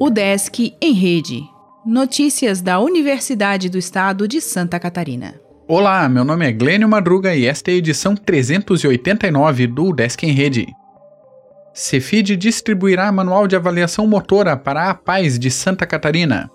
O Desk em Rede. Notícias da Universidade do Estado de Santa Catarina. Olá, meu nome é Glênio Madruga e esta é a edição 389 do Desk em Rede. Cefid distribuirá manual de avaliação motora para a Paz de Santa Catarina.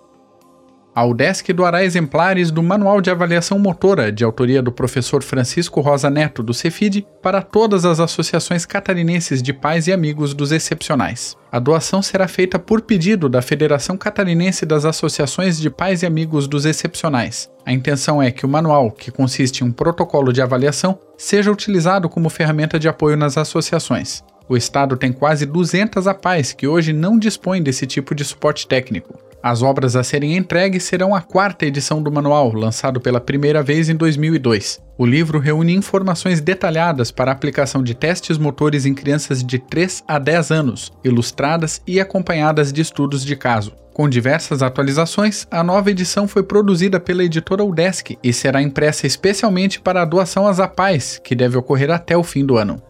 A UDESC doará exemplares do Manual de Avaliação Motora, de autoria do professor Francisco Rosa Neto, do Cefid, para todas as associações catarinenses de pais e amigos dos excepcionais. A doação será feita por pedido da Federação Catarinense das Associações de Pais e Amigos dos Excepcionais. A intenção é que o manual, que consiste em um protocolo de avaliação, seja utilizado como ferramenta de apoio nas associações. O Estado tem quase 200 APAES que hoje não dispõem desse tipo de suporte técnico. As obras a serem entregues serão a quarta edição do manual, lançado pela primeira vez em 2002. O livro reúne informações detalhadas para a aplicação de testes motores em crianças de 3 a 10 anos, ilustradas e acompanhadas de estudos de caso. Com diversas atualizações, a nova edição foi produzida pela editora UDESC e será impressa especialmente para a doação às APAES, que deve ocorrer até o fim do ano.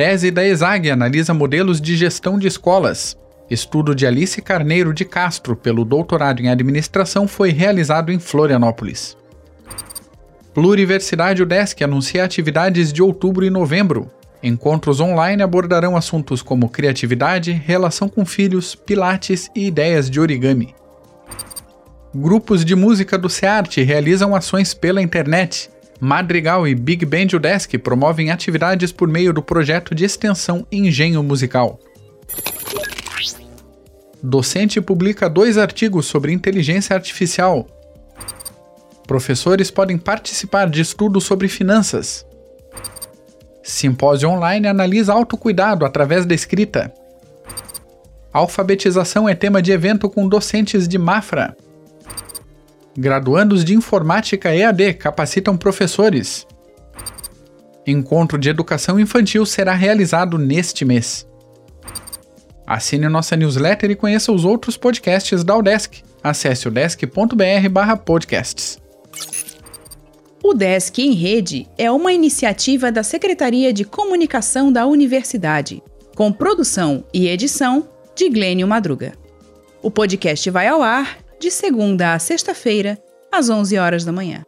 Tese da ESAG analisa modelos de gestão de escolas. Estudo de Alice Carneiro de Castro pelo doutorado em administração foi realizado em Florianópolis. Pluriversidade UDESC anuncia atividades de outubro e novembro. Encontros online abordarão assuntos como criatividade, relação com filhos, pilates e ideias de origami. Grupos de música do SEARTE realizam ações pela internet. Madrigal e Big Band Udesc promovem atividades por meio do projeto de extensão Engenho Musical. Docente publica dois artigos sobre inteligência artificial. Professores podem participar de estudos sobre finanças. Simpósio online analisa autocuidado através da escrita. Alfabetização é tema de evento com docentes de Mafra. Graduandos de Informática EAD capacitam professores. Encontro de Educação Infantil será realizado neste mês. Assine nossa newsletter e conheça os outros podcasts da Udesc. Acesse udesc.br/podcasts. O Desk em Rede é uma iniciativa da Secretaria de Comunicação da Universidade, com produção e edição de Glênio Madruga. O podcast vai ao ar de segunda a sexta-feira, às 11 horas da manhã.